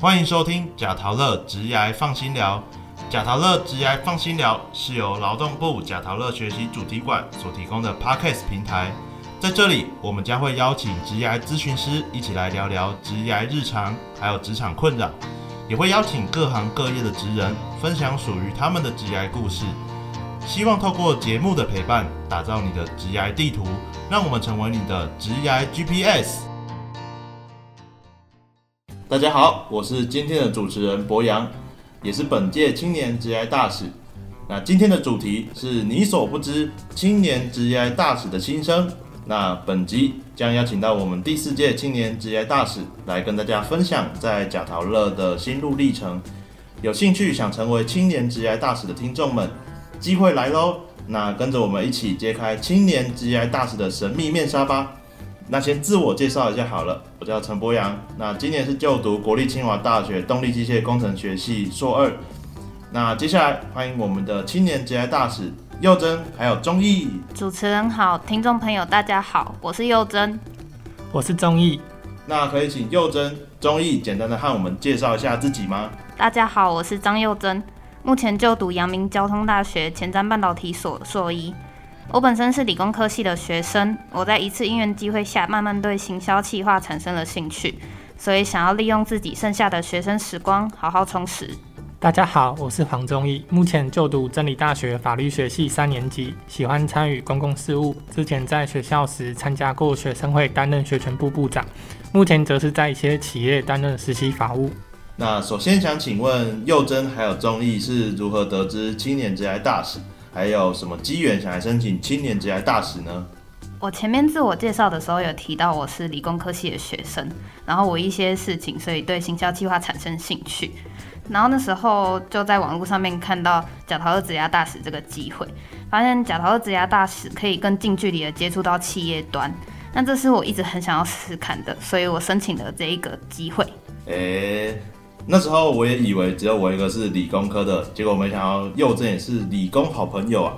欢迎收听贾陶乐职涯放心聊。贾陶乐职涯放心聊是由劳动部贾陶乐学习主题馆所提供的 Podcast 平台。在这里，我们将会邀请职涯咨询师一起来聊聊职涯日常，还有职场困扰，也会邀请各行各业的职人分享属于他们的职涯故事。希望透过节目的陪伴，打造你的职涯地图，让我们成为你的职涯 GPS。大家好，我是今天的主持人博洋，也是本届青年职涯大使。那今天的主题是你所不知青年职涯大使的心声。那本集将邀请到我们第四届青年职业大使来跟大家分享在贾陶乐的心路历程。有兴趣想成为青年职业大使的听众们，机会来喽！那跟着我们一起揭开青年职业大使的神秘面纱吧。那先自我介绍一下好了，我叫陈博阳，那今年是就读国立清华大学动力机械工程学系硕二。那接下来欢迎我们的青年职业大使佑珍，还有钟毅。主持人好，听众朋友大家好，我是佑珍。我是钟毅。那可以请佑珍、钟毅简单的和我们介绍一下自己吗？大家好，我是张佑珍，目前就读阳明交通大学前瞻半导体所硕一。我本身是理工科系的学生，我在一次因缘机会下，慢慢对行销企划产生了兴趣，所以想要利用自己剩下的学生时光，好好充实。大家好，我是黄忠义，目前就读真理大学法律学系三年级，喜欢参与公共事务。之前在学校时参加过学生会，担任学权部部长，目前则是在一些企业担任实习法务。那首先想请问佑珍还有忠义是如何得知青年职涯大使？还有什么机缘想来申请青年职涯大使呢？我前面自我介绍的时候有提到我是理工科系的学生，然后我一些事情，所以对行销计划产生兴趣。然后那时候就在网络上面看到假桃乐职涯大使这个机会，发现假桃乐职涯大使可以更近距离的接触到企业端，那这是我一直很想要试试看的，所以我申请了这一个机会。诶。那时候我也以为只有我一个是理工科的，结果没想到佑正也是理工好朋友啊。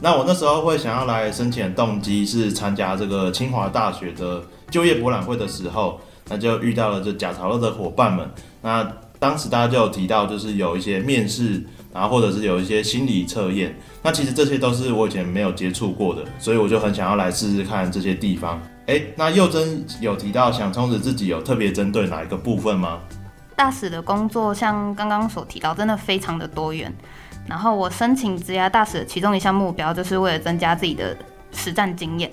那我那时候会想要来申请动机是参加这个清华大学的就业博览会的时候，那就遇到了这假潮乐的伙伴们。那当时大家就有提到，就是有一些面试，然后或者是有一些心理测验。那其实这些都是我以前没有接触过的，所以我就很想要来试试看这些地方。哎，那佑真有提到想充实自己，有特别针对哪一个部分吗？大使的工作像刚刚所提到，真的非常的多元。然后我申请职涯大使的其中一项目标，就是为了增加自己的实战经验。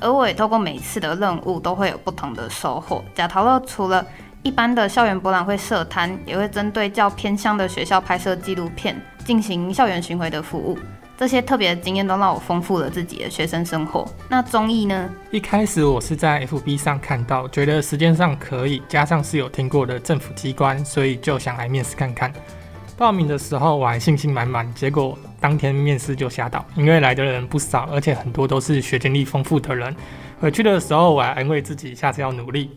而我也透过每次的任务，都会有不同的收获。假陶乐除了一般的校园博览会设摊，也会针对较偏乡的学校拍摄纪录片，进行校园巡回的服务。这些特别的经验都让我丰富了自己的学生生活。那综艺呢？一开始我是在 FB 上看到，觉得时间上可以，加上是有听过的政府机关，所以就想来面试看看。报名的时候我还信心满满，结果当天面试就吓到，因为来的人不少，而且很多都是学经历丰富的人。回去的时候我还安慰自己，下次要努力。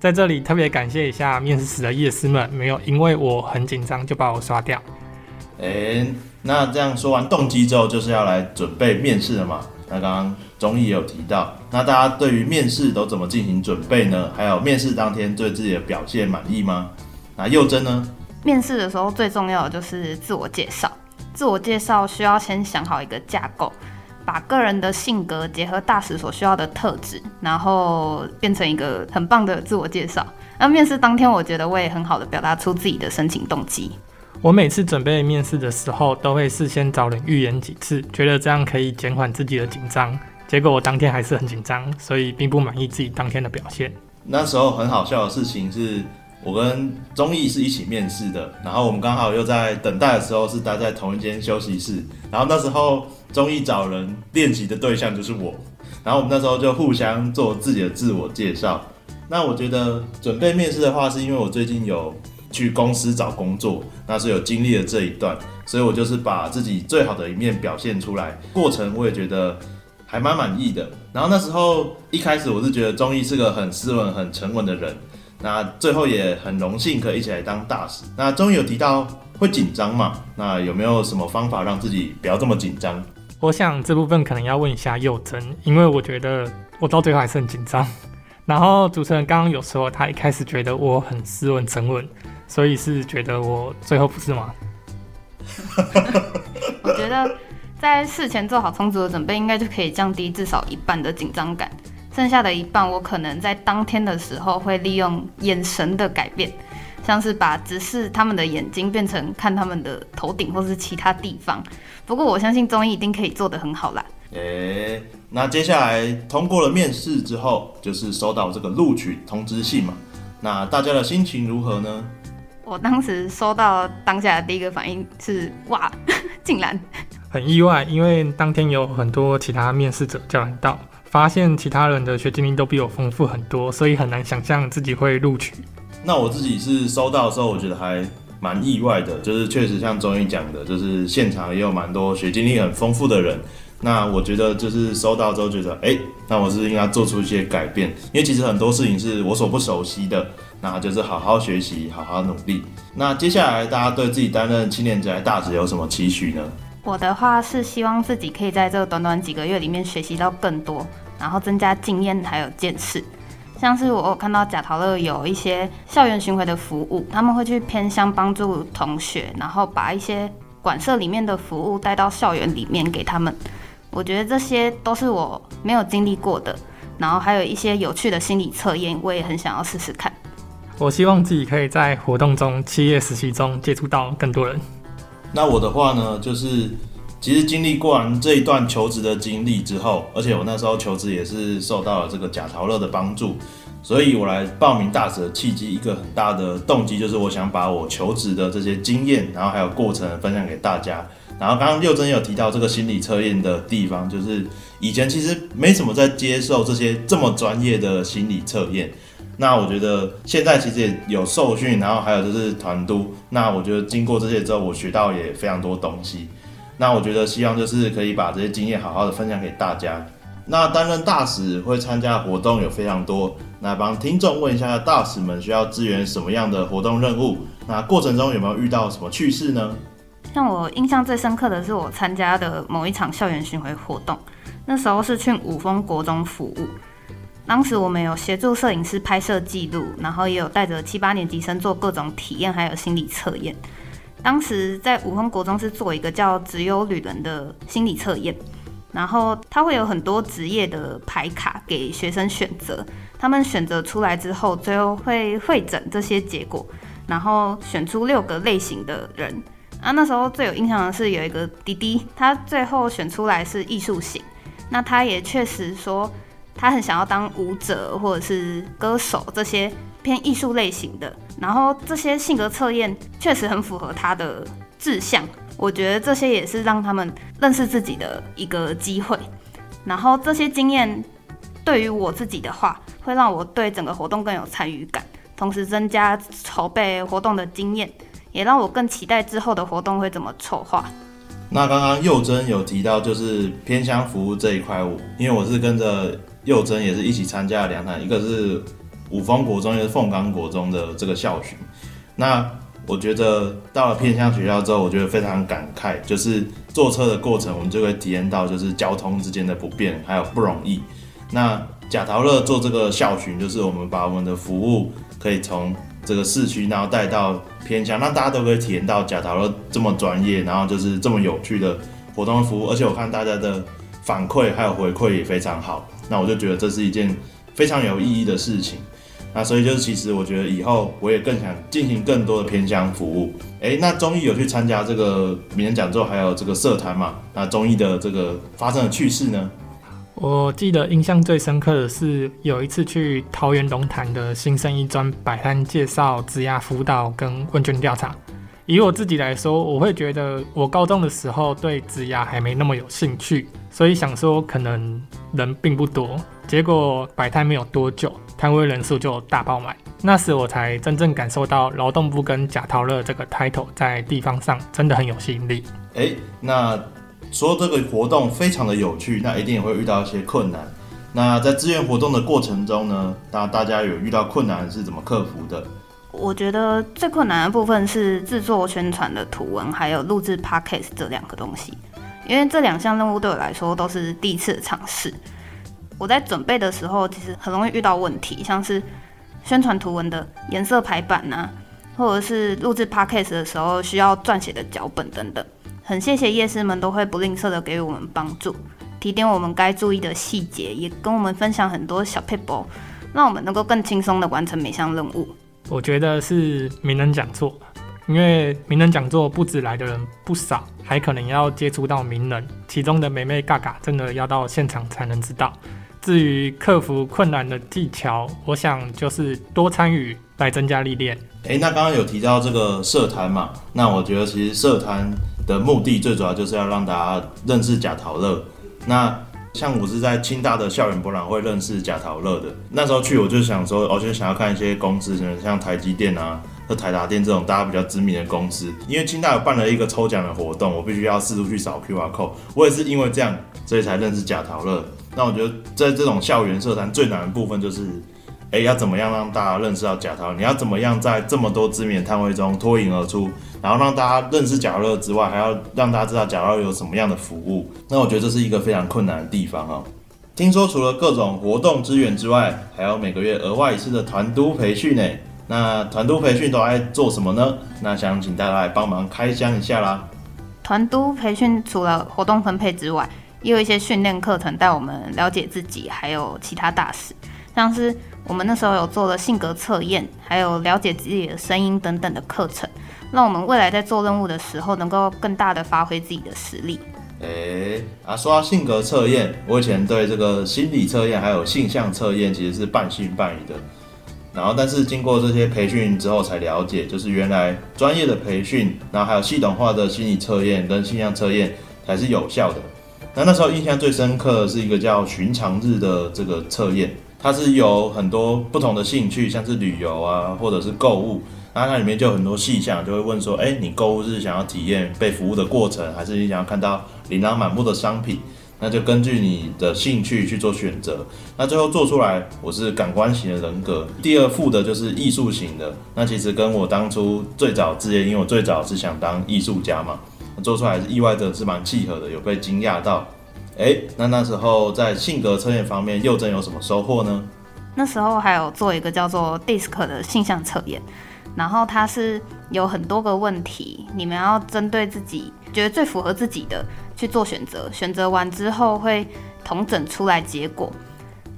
在这里特别感谢一下面试时的夜师们，没有因为我很紧张就把我刷掉。哎，那这样说完动机之后，就是要来准备面试了嘛？那刚刚综艺也有提到，那大家对于面试都怎么进行准备呢？还有面试当天对自己的表现满意吗？那佑真呢？面试的时候最重要的就是自我介绍，自我介绍需要先想好一个架构，把个人的性格结合大使所需要的特质，然后变成一个很棒的自我介绍。那面试当天，我觉得我也很好的表达出自己的申请动机。我每次准备面试的时候，都会事先找人预演几次，觉得这样可以减缓自己的紧张。结果我当天还是很紧张，所以并不满意自己当天的表现。那时候很好笑的事情是，我跟钟毅是一起面试的，然后我们刚好又在等待的时候是待在同一间休息室。然后那时候钟毅找人练习的对象就是我，然后我们那时候就互相做自己的自我介绍。那我觉得准备面试的话，是因为我最近有。去公司找工作，那是有经历了这一段，所以我就是把自己最好的一面表现出来。过程我也觉得还蛮满意的。然后那时候一开始我是觉得钟毅是个很斯文、很沉稳的人。那最后也很荣幸可以一起来当大使。那钟毅有提到会紧张嘛？那有没有什么方法让自己不要这么紧张？我想这部分可能要问一下佑真，因为我觉得我到最后还是很紧张。然后主持人刚刚有说他一开始觉得我很斯文沉稳。所以是觉得我最后不是吗？我觉得在事前做好充足的准备，应该就可以降低至少一半的紧张感。剩下的一半，我可能在当天的时候会利用眼神的改变，像是把直视他们的眼睛变成看他们的头顶或是其他地方。不过我相信综艺一定可以做得很好啦。诶，那接下来通过了面试之后，就是收到这个录取通知信嘛。那大家的心情如何呢？我当时收到当下的第一个反应是哇，竟然很意外，因为当天有很多其他面试者叫人到。发现其他人的学经历都比我丰富很多，所以很难想象自己会录取。那我自己是收到的时候，我觉得还蛮意外的，就是确实像钟毅讲的，就是现场也有蛮多学经历很丰富的人。那我觉得就是收到之后觉得，哎，那我是应该做出一些改变，因为其实很多事情是我所不熟悉的，那就是好好学习，好好努力。那接下来大家对自己担任青年宅大使有什么期许呢？我的话是希望自己可以在这短短几个月里面学习到更多，然后增加经验还有见识。像是我有看到贾陶乐有一些校园巡回的服务，他们会去偏乡帮助同学，然后把一些馆舍里面的服务带到校园里面给他们。我觉得这些都是我没有经历过的，然后还有一些有趣的心理测验，我也很想要试试看。我希望自己可以在活动中、企业实习中接触到更多人。那我的话呢，就是其实经历过完这一段求职的经历之后，而且我那时候求职也是受到了这个贾陶乐的帮助，所以我来报名大使的契机，一个很大的动机就是我想把我求职的这些经验，然后还有过程分享给大家。然后刚刚六真有提到这个心理测验的地方，就是以前其实没怎么在接受这些这么专业的心理测验。那我觉得现在其实也有受训，然后还有就是团督。那我觉得经过这些之后，我学到也非常多东西。那我觉得希望就是可以把这些经验好好的分享给大家。那担任大使会参加活动有非常多，那帮听众问一下，大使们需要支援什么样的活动任务？那过程中有没有遇到什么趣事呢？像我印象最深刻的是我参加的某一场校园巡回活动，那时候是去五峰国中服务。当时我们有协助摄影师拍摄记录，然后也有带着七八年级生做各种体验，还有心理测验。当时在五峰国中是做一个叫“职优旅人”的心理测验，然后他会有很多职业的牌卡给学生选择，他们选择出来之后，最后会会诊这些结果，然后选出六个类型的人。啊，那时候最有印象的是有一个弟弟，他最后选出来是艺术型，那他也确实说。他很想要当舞者或者是歌手这些偏艺术类型的，然后这些性格测验确实很符合他的志向。我觉得这些也是让他们认识自己的一个机会。然后这些经验对于我自己的话，会让我对整个活动更有参与感，同时增加筹备活动的经验，也让我更期待之后的活动会怎么筹划。那刚刚佑真有提到就是偏乡服务这一块，我因为我是跟着。佑珍也是一起参加了两场，一个是五峰国中，一个是凤冈国中的这个校巡。那我觉得到了偏乡学校之后，我觉得非常感慨，就是坐车的过程，我们就会体验到就是交通之间的不便还有不容易。那贾陶乐做这个校巡，就是我们把我们的服务可以从这个市区，然后带到偏乡，让大家都可以体验到贾陶乐这么专业，然后就是这么有趣的活动服务。而且我看大家的反馈还有回馈也非常好。那我就觉得这是一件非常有意义的事情，那所以就是其实我觉得以后我也更想进行更多的偏乡服务。诶，那中艺有去参加这个名人讲座，还有这个社团嘛？那中艺的这个发生的趣事呢？我记得印象最深刻的是有一次去桃园龙潭的新生一专摆摊介绍职涯辅导跟问卷调查。以我自己来说，我会觉得我高中的时候对职涯还没那么有兴趣，所以想说可能人并不多。结果摆摊没有多久，摊位人数就大爆满。那时我才真正感受到劳动部跟贾陶乐这个 title 在地方上真的很有吸引力。哎，那说这个活动非常的有趣，那一定也会遇到一些困难。那在志愿活动的过程中呢，那大家有遇到困难是怎么克服的？我觉得最困难的部分是制作宣传的图文，还有录制 podcast 这两个东西，因为这两项任务对我来说都是第一次尝试。我在准备的时候，其实很容易遇到问题，像是宣传图文的颜色排版啊，或者是录制 podcast 的时候需要撰写的脚本等等。很谢谢夜师们都会不吝啬的给予我们帮助，提点我们该注意的细节，也跟我们分享很多小 p a p e 让我们能够更轻松的完成每项任务。我觉得是名人讲座，因为名人讲座不止来的人不少，还可能要接触到名人，其中的美美嘎嘎真的要到现场才能知道。至于克服困难的技巧，我想就是多参与来增加历练。诶，那刚刚有提到这个社团嘛？那我觉得其实社团。的目的最主要就是要让大家认识贾陶乐。那像我是在清大的校园博览会认识贾陶乐的。那时候去我就想说，我就想要看一些公司，像台积电啊和台达电这种大家比较知名的公司。因为清大有办了一个抽奖的活动，我必须要四处去扫 QR code。我也是因为这样，所以才认识贾陶乐。那我觉得在这种校园社团最难的部分就是，哎，要怎么样让大家认识到贾涛？你要怎么样在这么多知名摊位中脱颖而出？然后让大家认识贾乐之外，还要让大家知道贾乐有什么样的服务。那我觉得这是一个非常困难的地方啊。听说除了各种活动资源之外，还有每个月额外一次的团督培训呢。那团督培训都爱做什么呢？那想请大家来帮忙开箱一下啦。团督培训除了活动分配之外，也有一些训练课程带我们了解自己，还有其他大事，像是我们那时候有做了性格测验，还有了解自己的声音等等的课程。让我们未来在做任务的时候，能够更大的发挥自己的实力。诶，啊，说到性格测验，我以前对这个心理测验还有性向测验其实是半信半疑的。然后，但是经过这些培训之后，才了解，就是原来专业的培训，然后还有系统化的心理测验跟性向测验才是有效的。那那时候印象最深刻的是一个叫寻常日的这个测验，它是有很多不同的兴趣，像是旅游啊，或者是购物。那它里面就有很多细项，就会问说，哎，你购物是想要体验被服务的过程，还是你想要看到琳琅满目的商品？那就根据你的兴趣去做选择。那最后做出来，我是感官型的人格。第二副的就是艺术型的。那其实跟我当初最早职业，因为我最早是想当艺术家嘛，做出来是意外的是蛮契合的，有被惊讶到。哎，那那时候在性格测验方面，佑真有什么收获呢？那时候还有做一个叫做 DISC 的性向测验。然后它是有很多个问题，你们要针对自己觉得最符合自己的去做选择。选择完之后会统整出来结果，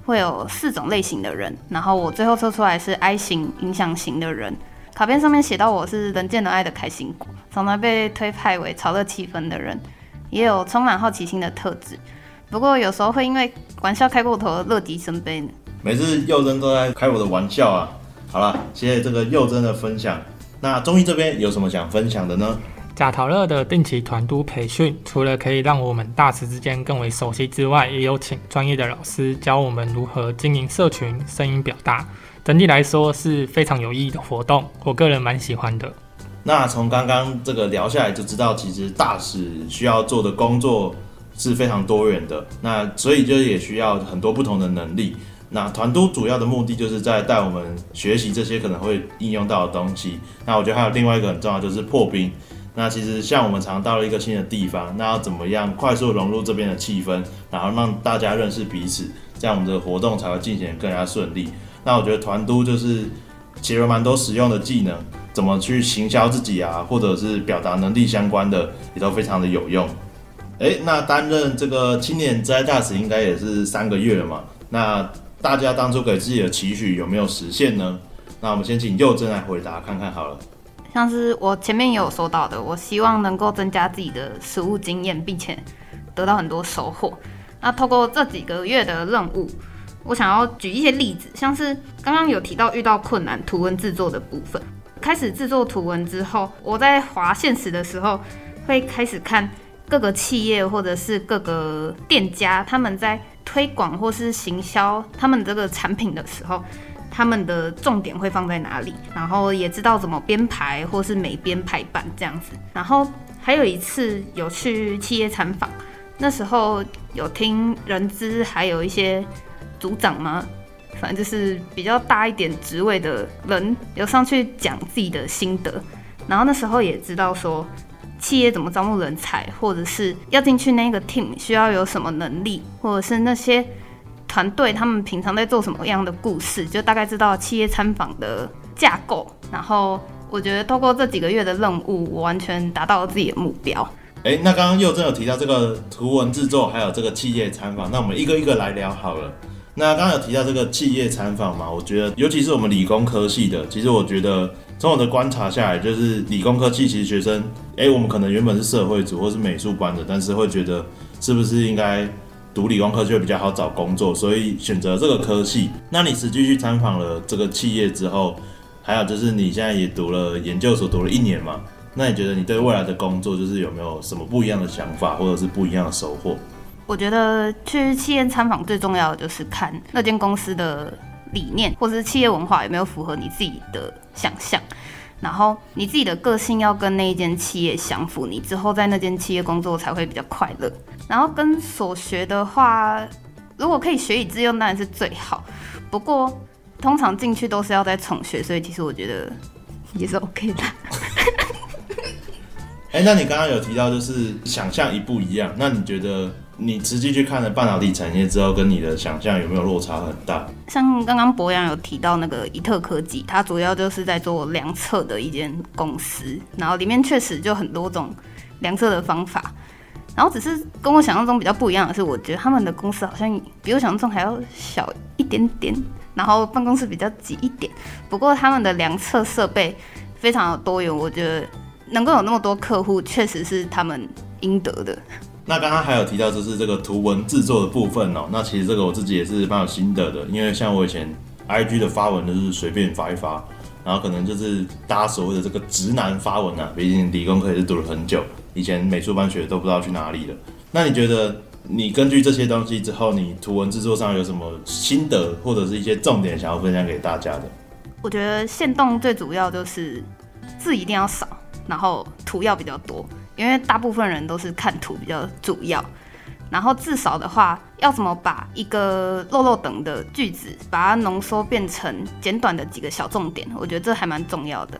会有四种类型的人。然后我最后测出来是 I 型影响型的人。卡片上面写到我是人见人爱的开心果，常常被推派为炒热气氛的人，也有充满好奇心的特质。不过有时候会因为玩笑开过头，乐极生悲呢。每次幼真都在开我的玩笑啊。好了，谢谢这个佑真的分享。那中医这边有什么想分享的呢？贾陶乐的定期团督培训，除了可以让我们大师之间更为熟悉之外，也有请专业的老师教我们如何经营社群、声音表达。整体来说是非常有意义的活动，我个人蛮喜欢的。那从刚刚这个聊下来就知道，其实大使需要做的工作是非常多元的。那所以就也需要很多不同的能力。那团督主要的目的就是在带我们学习这些可能会应用到的东西。那我觉得还有另外一个很重要，就是破冰。那其实像我们常到了一个新的地方，那要怎么样快速融入这边的气氛，然后让大家认识彼此，这样我们的活动才会进行更加顺利。那我觉得团督就是其实蛮多实用的技能，怎么去行销自己啊，或者是表达能力相关的，也都非常的有用。诶，那担任这个青年职业大使应该也是三个月了嘛？那大家当初给自己的期许有没有实现呢？那我们先请佑真来回答看看好了。像是我前面也有说到的，我希望能够增加自己的实务经验，并且得到很多收获。那透过这几个月的任务，我想要举一些例子，像是刚刚有提到遇到困难图文制作的部分。开始制作图文之后，我在划现实的时候，会开始看各个企业或者是各个店家他们在。推广或是行销他们这个产品的时候，他们的重点会放在哪里？然后也知道怎么编排或是美编排版这样子。然后还有一次有去企业参访，那时候有听人资还有一些组长吗？反正就是比较大一点职位的人有上去讲自己的心得。然后那时候也知道说。企业怎么招募人才，或者是要进去那个 team 需要有什么能力，或者是那些团队他们平常在做什么样的故事，就大概知道企业参访的架构，然后我觉得透过这几个月的任务，我完全达到了自己的目标。哎，那刚刚佑真有提到这个图文制作，还有这个企业参访，那我们一个一个来聊好了。那刚刚有提到这个企业参访嘛？我觉得，尤其是我们理工科系的，其实我觉得从我的观察下来，就是理工科系其实学生，哎，我们可能原本是社会组或是美术班的，但是会觉得是不是应该读理工科就会比较好找工作，所以选择这个科系。那你实际去参访了这个企业之后，还有就是你现在也读了研究所，读了一年嘛？那你觉得你对未来的工作就是有没有什么不一样的想法，或者是不一样的收获？我觉得去企业参访最重要的就是看那间公司的理念，或者是企业文化有没有符合你自己的想象，然后你自己的个性要跟那一间企业相符，你之后在那间企业工作才会比较快乐。然后跟所学的话，如果可以学以致用，当然是最好。不过通常进去都是要再重学，所以其实我觉得也是 OK 的。哎，那你刚刚有提到就是想象一不一样，那你觉得？你实际去看了半导体产业之后，跟你的想象有没有落差很大？像刚刚博洋有提到那个伊特科技，它主要就是在做量测的一间公司，然后里面确实就很多种量测的方法，然后只是跟我想象中比较不一样的是，我觉得他们的公司好像比我想象中还要小一点点，然后办公室比较挤一点，不过他们的量测设备非常的多元，我觉得能够有那么多客户，确实是他们应得的。那刚刚还有提到就是这个图文制作的部分哦，那其实这个我自己也是蛮有心得的，因为像我以前 I G 的发文就是随便发一发，然后可能就是大家所谓的这个直男发文啊，毕竟理工科也是读了很久，以前美术班学都不知道去哪里了。那你觉得你根据这些东西之后，你图文制作上有什么心得或者是一些重点想要分享给大家的？我觉得线动最主要就是字一定要少，然后图要比较多。因为大部分人都是看图比较主要，然后至少的话，要怎么把一个漏漏等的句子，把它浓缩变成简短的几个小重点，我觉得这还蛮重要的。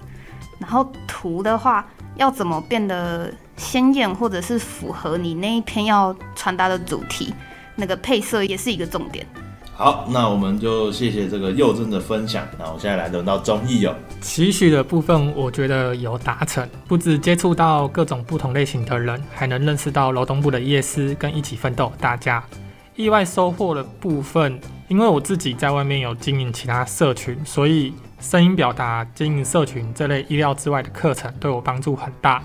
然后图的话，要怎么变得鲜艳，或者是符合你那一篇要传达的主题，那个配色也是一个重点。好，那我们就谢谢这个佑真的分享。那我现在来轮到综艺哦。期许的部分，我觉得有达成，不止接触到各种不同类型的人，还能认识到劳动部的夜师跟一起奋斗大家。意外收获的部分，因为我自己在外面有经营其他社群，所以声音表达、经营社群这类意料之外的课程，对我帮助很大。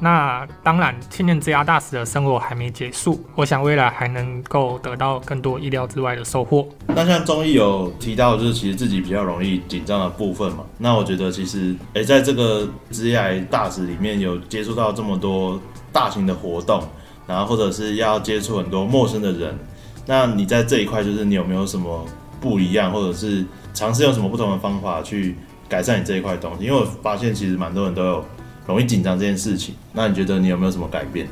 那当然，青年职涯大使的生活还没结束，我想未来还能够得到更多意料之外的收获。那像综艺有提到，就是其实自己比较容易紧张的部分嘛。那我觉得其实，诶，在这个职涯大使里面有接触到这么多大型的活动，然后或者是要接触很多陌生的人，那你在这一块就是你有没有什么不一样，或者是尝试用什么不同的方法去改善你这一块东西？因为我发现其实蛮多人都有。容易紧张这件事情，那你觉得你有没有什么改变？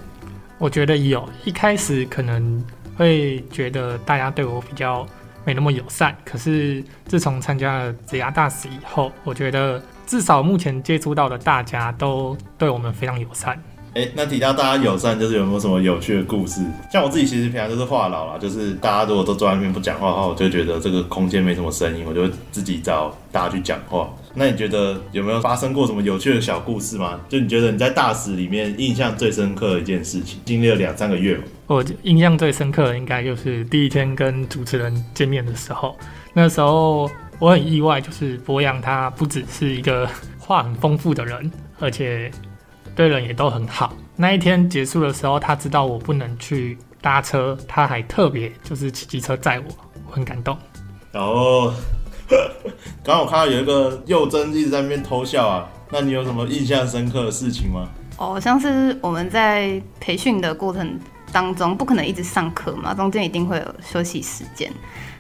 我觉得有，一开始可能会觉得大家对我比较没那么友善，可是自从参加了职涯大使以后，我觉得至少目前接触到的大家都对我们非常友善。哎，那提到大家友善，就是有没有什么有趣的故事？像我自己其实平常就是话痨啦，就是大家如果都坐在那边不讲话的话，我就觉得这个空间没什么声音，我就自己找大家去讲话。那你觉得有没有发生过什么有趣的小故事吗？就你觉得你在大使里面印象最深刻的一件事情，经历了两三个月嘛？我印象最深刻的应该就是第一天跟主持人见面的时候，那时候我很意外，就是博洋他不只是一个话很丰富的人，而且。对人也都很好。那一天结束的时候，他知道我不能去搭车，他还特别就是骑机车载我，我很感动。然后，刚刚我看到有一个幼珍一直在那边偷笑啊，那你有什么印象深刻的事情吗？哦，像是我们在培训的过程当中，不可能一直上课嘛，中间一定会有休息时间。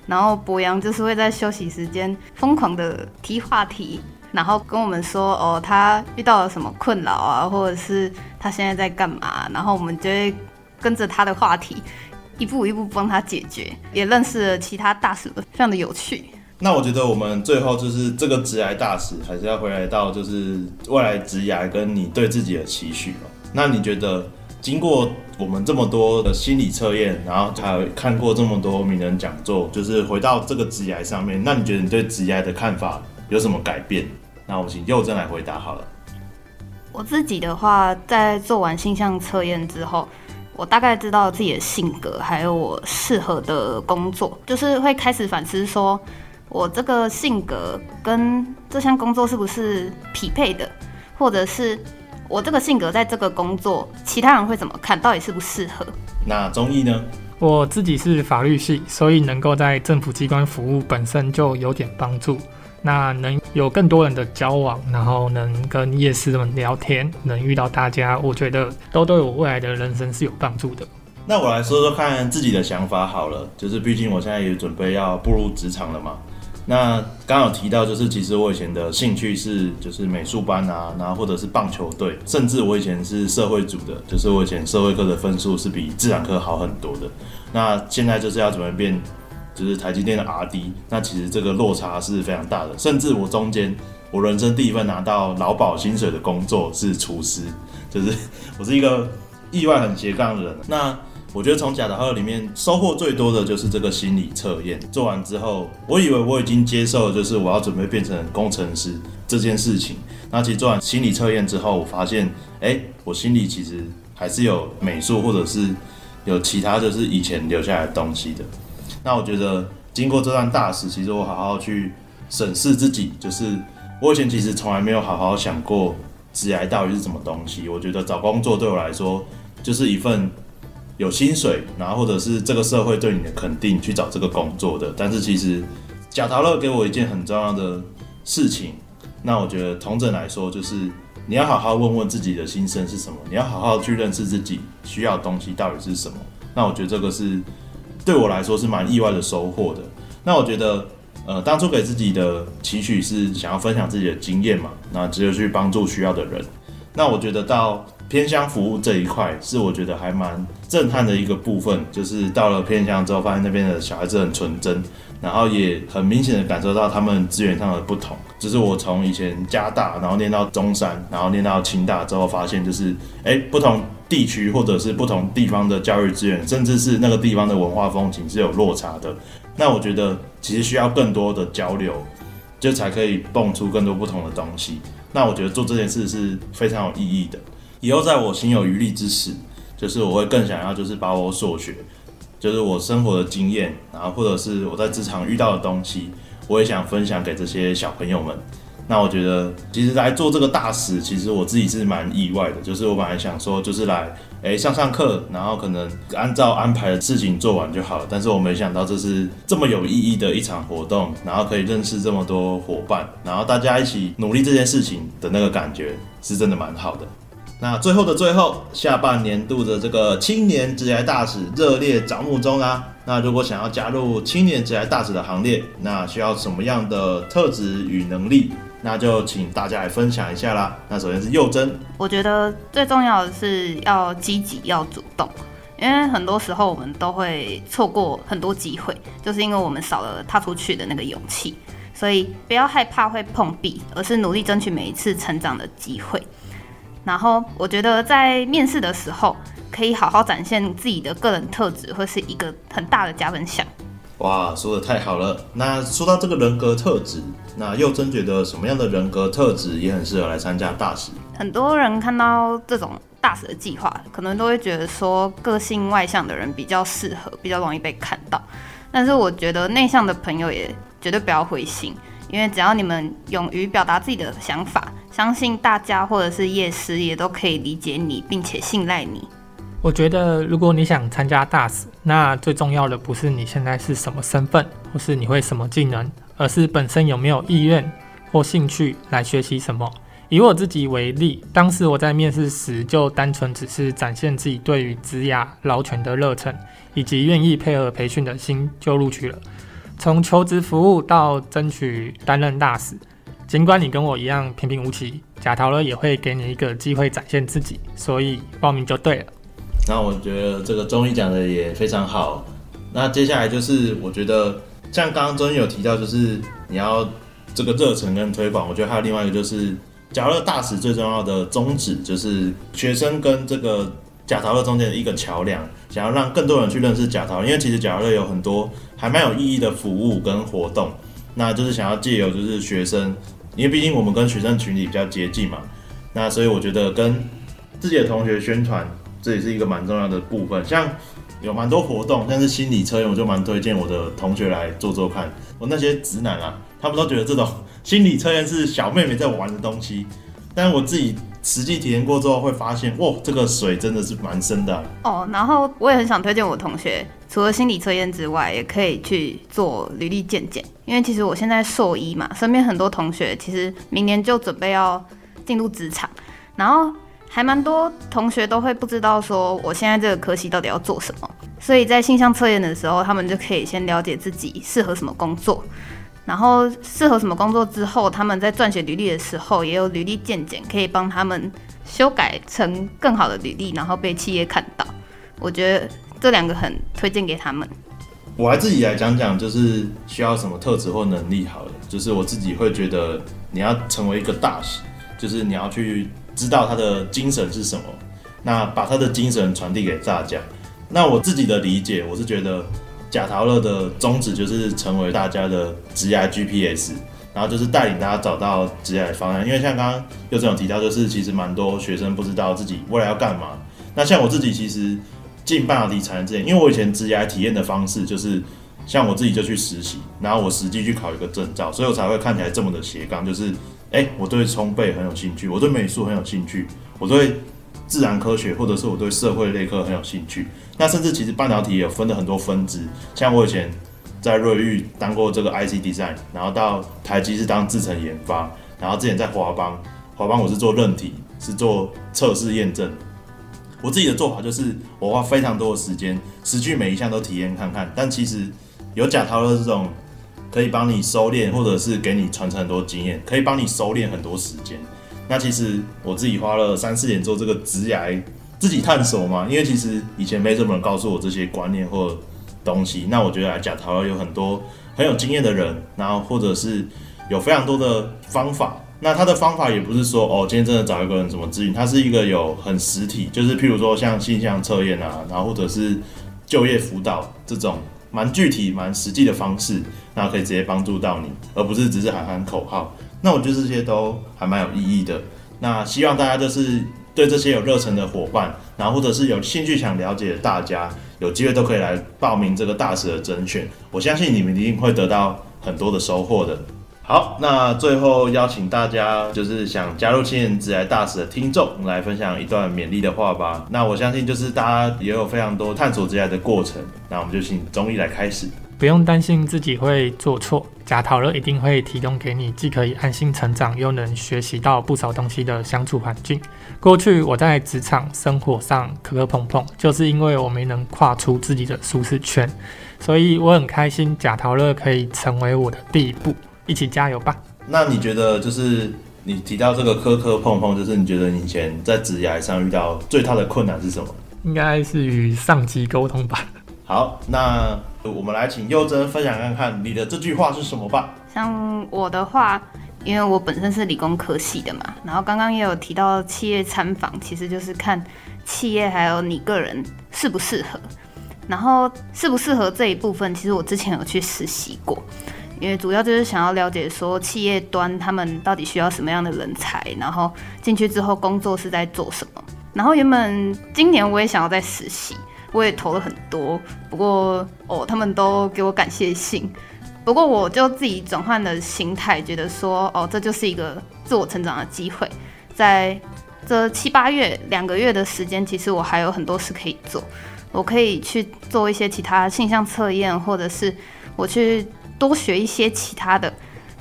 然后博洋就是会在休息时间疯狂的提话题。然后跟我们说哦，他遇到了什么困扰啊，或者是他现在在干嘛？然后我们就会跟着他的话题，一步一步帮他解决，也认识了其他大使，非常的有趣。那我觉得我们最后就是这个职涯大使，还是要回来到就是未来职涯跟你对自己的期许。那你觉得经过我们这么多的心理测验，然后还有看过这么多名人讲座，就是回到这个职涯上面，那你觉得你对职涯的看法有什么改变？那我请佑真来回答好了。我自己的话，在做完性向测验之后，我大概知道自己的性格，还有我适合的工作，就是会开始反思说，我这个性格跟这项工作是不是匹配的，或者是我这个性格在这个工作，其他人会怎么看，到底适不适合？那综艺呢？我自己是法律系，所以能够在政府机关服务本身就有点帮助。那能有更多人的交往，然后能跟夜市们聊天，能遇到大家，我觉得都对我未来的人生是有帮助的。那我来说说看自己的想法好了，就是毕竟我现在也准备要步入职场了嘛。那刚好提到，就是其实我以前的兴趣是就是美术班啊，然后或者是棒球队，甚至我以前是社会组的，就是我以前社会课的分数是比自然科好很多的。那现在就是要准备变。就是台积电的 R&D，那其实这个落差是非常大的。甚至我中间，我人生第一份拿到劳保薪水的工作是厨师，就是 我是一个意外很斜杠的人。那我觉得从假的号里面收获最多的就是这个心理测验。做完之后，我以为我已经接受，就是我要准备变成工程师这件事情。那其实做完心理测验之后，我发现，哎，我心里其实还是有美术或者是有其他就是以前留下来的东西的。那我觉得经过这段大事，其实我好好去审视自己，就是我以前其实从来没有好好想过职业到底是什么东西。我觉得找工作对我来说就是一份有薪水，然后或者是这个社会对你的肯定去找这个工作的。但是其实贾陶乐给我一件很重要的事情，那我觉得同整来说，就是你要好好问问自己的心声是什么，你要好好去认识自己需要的东西到底是什么。那我觉得这个是。对我来说是蛮意外的收获的。那我觉得，呃，当初给自己的期许是想要分享自己的经验嘛，那只有去帮助需要的人。那我觉得到偏乡服务这一块，是我觉得还蛮震撼的一个部分。就是到了偏乡之后，发现那边的小孩子很纯真，然后也很明显的感受到他们资源上的不同。就是我从以前加大，然后念到中山，然后念到清大之后，发现就是，哎，不同。地区或者是不同地方的教育资源，甚至是那个地方的文化风情是有落差的。那我觉得其实需要更多的交流，就才可以蹦出更多不同的东西。那我觉得做这件事是非常有意义的。以后在我心有余力之时，就是我会更想要就是把我所学，就是我生活的经验，然后或者是我在职场遇到的东西，我也想分享给这些小朋友们。那我觉得，其实来做这个大使，其实我自己是蛮意外的。就是我本来想说，就是来诶上上课，然后可能按照安排的事情做完就好了。但是我没想到这是这么有意义的一场活动，然后可以认识这么多伙伴，然后大家一起努力这件事情的那个感觉，是真的蛮好的。那最后的最后，下半年度的这个青年职业大使热烈招募中啊！那如果想要加入青年职业大使的行列，那需要什么样的特质与能力？那就请大家来分享一下啦。那首先是幼珍，我觉得最重要的是要积极、要主动，因为很多时候我们都会错过很多机会，就是因为我们少了踏出去的那个勇气。所以不要害怕会碰壁，而是努力争取每一次成长的机会。然后我觉得在面试的时候，可以好好展现自己的个人特质，会是一个很大的加分项。哇，说的太好了！那说到这个人格特质，那又真觉得什么样的人格特质也很适合来参加大使？很多人看到这种大使的计划，可能都会觉得说个性外向的人比较适合，比较容易被看到。但是我觉得内向的朋友也绝对不要灰心，因为只要你们勇于表达自己的想法，相信大家或者是夜师也都可以理解你，并且信赖你。我觉得，如果你想参加大使，那最重要的不是你现在是什么身份，或是你会什么技能，而是本身有没有意愿或兴趣来学习什么。以我自己为例，当时我在面试时，就单纯只是展现自己对于职涯劳权的热忱，以及愿意配合培训的心，就录取了。从求职服务到争取担任大使，尽管你跟我一样平平无奇，贾陶乐也会给你一个机会展现自己，所以报名就对了。那我觉得这个中医讲的也非常好。那接下来就是我觉得，像刚刚中医有提到，就是你要这个热忱跟推广。我觉得还有另外一个就是，假乐大使最重要的宗旨就是学生跟这个假陶乐中间的一个桥梁，想要让更多人去认识假陶。因为其实假乐有很多还蛮有意义的服务跟活动，那就是想要借由就是学生，因为毕竟我们跟学生群体比较接近嘛。那所以我觉得跟自己的同学宣传，这也是一个蛮重要的部分。像有蛮多活动，像是心理测验，我就蛮推荐我的同学来做做看。我那些直男啊，他们都觉得这种心理测验是小妹妹在玩的东西，但我自己实际体验过之后，会发现，哇，这个水真的是蛮深的、哦，然后我也很想推荐我同学，除了心理测验之外，也可以去做履历健检，因为其实我现在硕一嘛，身边很多同学其实明年就准备要进入职场，然后还蛮多同学都会不知道说我现在这个科系到底要做什么，所以在性向测验的时候，他们就可以先了解自己适合什么工作。然后适合什么工作之后，他们在撰写履历的时候，也有履历健检，可以帮他们修改成更好的履历，然后被企业看到。我觉得这两个很推荐给他们。我来自己来讲讲，就是需要什么特质或能力好了。就是我自己会觉得，你要成为一个大使，就是你要去知道他的精神是什么，那把他的精神传递给大家。那我自己的理解，我是觉得贾陶乐的宗旨就是成为大家的职业 GPS，然后就是带领大家找到职业方向。因为像刚刚有这种提到，就是其实蛮多学生不知道自己未来要干嘛。那像我自己其实进半导体产业之前，因为我以前职业体验的方式就是。像我自己就去实习，然后我实际去考一个证照，所以我才会看起来这么的斜杠。就是，哎、我对冲焙很有兴趣，我对美术很有兴趣，我对自然科学或者是我对社会类科很有兴趣。那甚至其实半导体也分了很多分支，像我以前在瑞昱当过这个 IC design，然后到台积是当制程研发，然后之前在华邦，华邦我是做韧体，是做测试验证。我自己的做法就是，我花非常多的时间，实际每一项都体验看看。但其实有贾陶乐这种可以帮你收敛，或者是给你传承很多经验，可以帮你收敛很多时间。那其实我自己花了三四年做这个职涯自己探索嘛，因为其实以前没什么人告诉我这些观念或东西。那我觉得来贾陶乐有很多很有经验的人，然后或者是有非常多的方法。那他的方法也不是说哦，今天真的找一个人怎么咨询，他是一个有很实体，就是譬如说像性向测验啊，然后或者是就业辅导这种蛮具体、蛮实际的方式，那可以直接帮助到你，而不是只是喊喊口号。那我觉得这些都还蛮有意义的。那希望大家就是对这些有热忱的伙伴，然后或者是有兴趣想了解的大家，有机会都可以来报名这个大使的甄选。我相信你们一定会得到很多的收获的。好，那最后邀请大家，就是想加入青年职来大使的听众，来分享一段勉励的话吧。那我相信，就是大家也有非常多探索职来的过程。那我们就请中医来开始。不用担心自己会做错，贾陶乐一定会提供给你既可以安心成长，又能学习到不少东西的相处环境。过去我在职场生活上磕磕碰碰，就是因为我没能跨出自己的舒适圈，所以我很开心贾陶乐可以成为我的第一步，一起加油吧！那你觉得，就是你提到这个磕磕碰碰，就是你觉得你以前在职涯上遇到最大的困难是什么？应该是与上级沟通吧。好，那我们来请佑真分享看看你的这句话是什么吧。像我的话，因为我本身是理工科系的嘛，然后刚刚也有提到企业参访，其实就是看企业还有你个人适不适合。然后适不适合这一部分，其实我之前有去实习过，因为主要就是想要了解说企业端他们到底需要什么样的人才，然后进去之后工作是在做什么。然后原本今年我也想要在实习，我也投了很多，不过哦，他们都给我感谢信。不过我就自己转换了心态，觉得说哦，这就是一个自我成长的机会。在这七八月两个月的时间，其实我还有很多事可以做。我可以去做一些其他性向测验，或者是我去多学一些其他的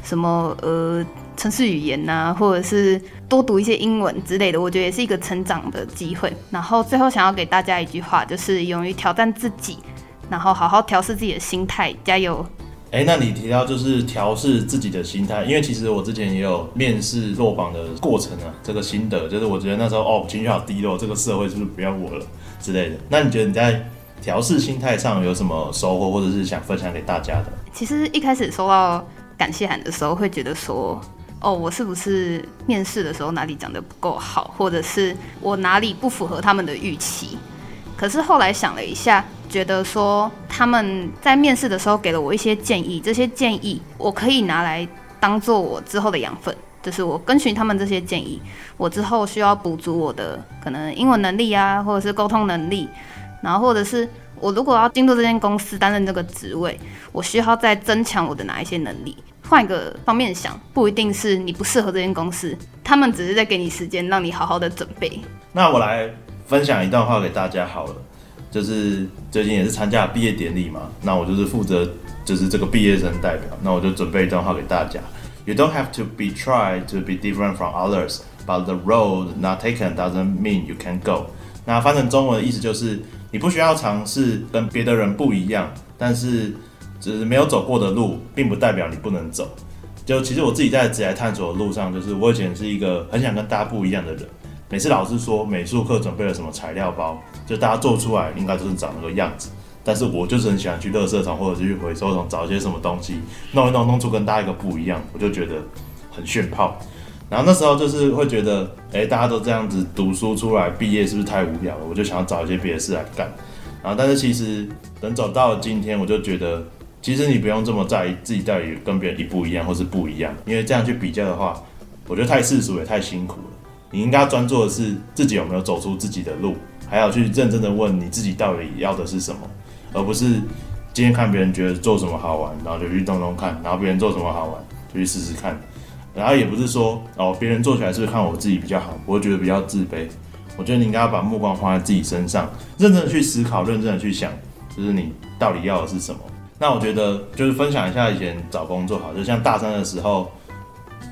什么呃城市语言呐、或者是多读一些英文之类的。我觉得也是一个成长的机会。然后最后想要给大家一句话，就是勇于挑战自己，然后好好调试自己的心态，加油！哎，那你提到就是调试自己的心态，因为其实我之前也有面试落榜的过程啊，这个心得就是我觉得那时候哦情绪好低落，这个社会是不是不要我了之类的。那你觉得你在调试心态上有什么收获，或者是想分享给大家的？其实一开始收到感谢函的时候，会觉得说，哦，我是不是面试的时候哪里讲的不够好，或者是我哪里不符合他们的预期？可是后来想了一下，觉得说他们在面试的时候给了我一些建议，这些建议我可以拿来当做我之后的养分。就是我跟循他们这些建议，我之后需要补足我的可能英文能力啊，或者是沟通能力，然后或者是我如果要进入这间公司担任这个职位，我需要再增强我的哪一些能力？换一个方面想，不一定是你不适合这间公司，他们只是在给你时间，让你好好的准备。那我来分享一段话给大家好了，就是最近也是参加毕业典礼嘛，那我就是负责就是这个毕业生代表，那我就准备一段话给大家。You don't have to be try to be different from others, but the road not taken doesn't mean you can go。那翻成中文的意思就是，你不需要尝试跟别的人不一样，但是只是没有走过的路，并不代表你不能走。就其实我自己在职业探索的路上，就是我以前是一个很想跟大家不一样的人。每次老师说美术课准备了什么材料包，就大家做出来应该都是长那个样子。但是我就是很喜欢去垃圾桶或者是去回收桶找一些什么东西，弄一弄弄出跟大家一个不一样，我就觉得很炫炮。然后那时候就是会觉得，哎，大家都这样子读书出来毕业是不是太无聊了？我就想要找一些别的事来干。然后但是其实等走到今天，我就觉得，其实你不用这么在意自己到底跟别人一不一样或是不一样，因为这样去比较的话，我觉得太世俗也太辛苦了。你应该专注的是自己有没有走出自己的路，还要去认真的问你自己到底要的是什么。而不是今天看别人觉得做什么好玩，然后就去动动看，然后别人做什么好玩就去试试看，然后也不是说哦别人做起来是不是看我自己比较好，我会觉得比较自卑。我觉得你应该要把目光放在自己身上，认真的去思考，认真的去想，就是你到底要的是什么。那我觉得就是分享一下以前找工作好，就像大三的时候，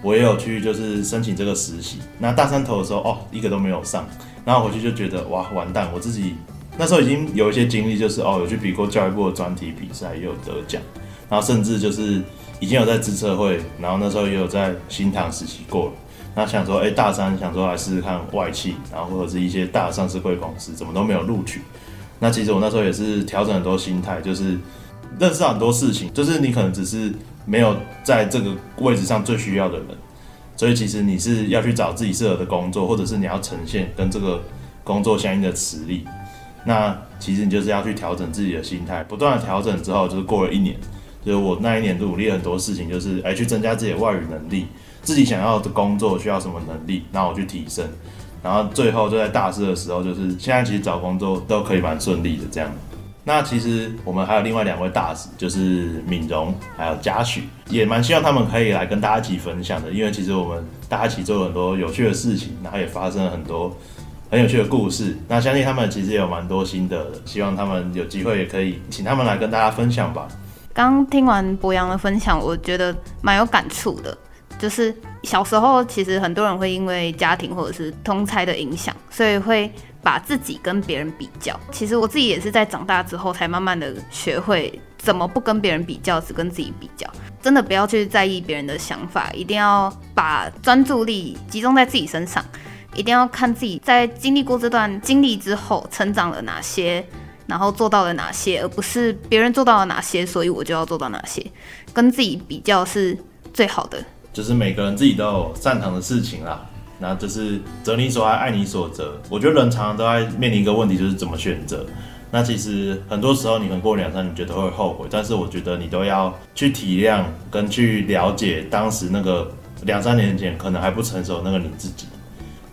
我也有去就是申请这个实习，那大三投的时候哦一个都没有上，然后回去就觉得哇完蛋，我自己。那时候已经有一些经历，就是哦，有去比过教育部的专题比赛，也有得奖，然后甚至就是已经有在自测会，然后那时候也有在新塘实习过了。那想说，哎，大三想说来试试看外企，然后或者是一些大上市贵公司，怎么都没有录取。那其实我那时候也是调整很多心态，就是认识到很多事情，就是你可能只是没有在这个位置上最需要的人，所以其实你是要去找自己适合的工作，或者是你要呈现跟这个工作相应的实力。那其实你就是要去调整自己的心态，不断的调整之后，就是过了一年，就是我那一年努力很多事情，就是哎去增加自己的外语能力，自己想要的工作需要什么能力，然后我去提升，然后最后就在大四的时候，就是现在其实找工作都可以蛮顺利的这样。那其实我们还有另外两位大使，就是敏荣还有嘉许，也蛮希望他们可以来跟大家一起分享的，因为其实我们大家一起做了很多有趣的事情，然后也发生了很多。很有趣的故事，那相信他们其实也有蛮多心得的，希望他们有机会也可以请他们来跟大家分享吧。刚听完博洋的分享，我觉得蛮有感触的。就是小时候，其实很多人会因为家庭或者是通才的影响，所以会把自己跟别人比较。其实我自己也是在长大之后，才慢慢的学会怎么不跟别人比较，只跟自己比较。真的不要去在意别人的想法，一定要把专注力集中在自己身上。一定要看自己在经历过这段经历之后成长了哪些，然后做到了哪些，而不是别人做到了哪些，所以我就要做到哪些。跟自己比较是最好的。就是每个人自己都有擅长的事情啦，那就是择你所爱，爱你所择。我觉得人常常都在面临一个问题，就是怎么选择。那其实很多时候你可能过两三年觉得会后悔，但是我觉得你都要去体谅跟去了解当时那个两三年前可能还不成熟那个你自己。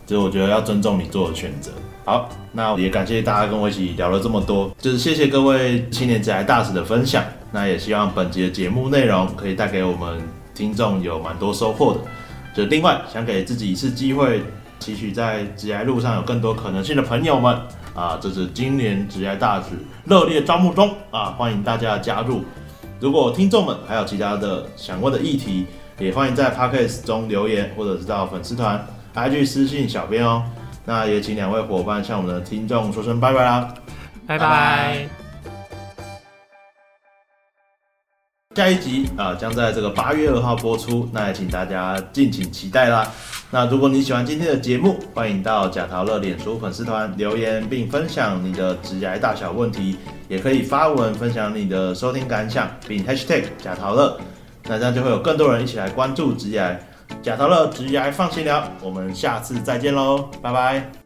就是我觉得要尊重你做的选择。好，那也感谢大家跟我一起聊了这么多，就是谢谢各位青年职涯大使的分享。那也希望本集的节目内容可以带给我们听众有蛮多收获的。就另外想给自己一次机会，期许在职涯路上有更多可能性的朋友们啊，这是今年职涯大使热烈招募中啊，欢迎大家加入。如果听众们还有其他的想问的议题，也欢迎在 Podcast 中留言，或者是到粉丝团。还去私信小编哦，那也请两位伙伴向我们的听众说声拜拜啦，拜拜。下一集啊将在这个八月二号播出，那也请大家敬请期待啦。那如果你喜欢今天的节目，欢迎到贾陶乐脸书粉丝团留言并分享你的直癌大小问题，也可以发文分享你的收听感想，并 #hashtag 贾陶乐，那这样就会有更多人一起来关注直癌。贾陶乐直来放心聊，我们下次再见喽，拜拜。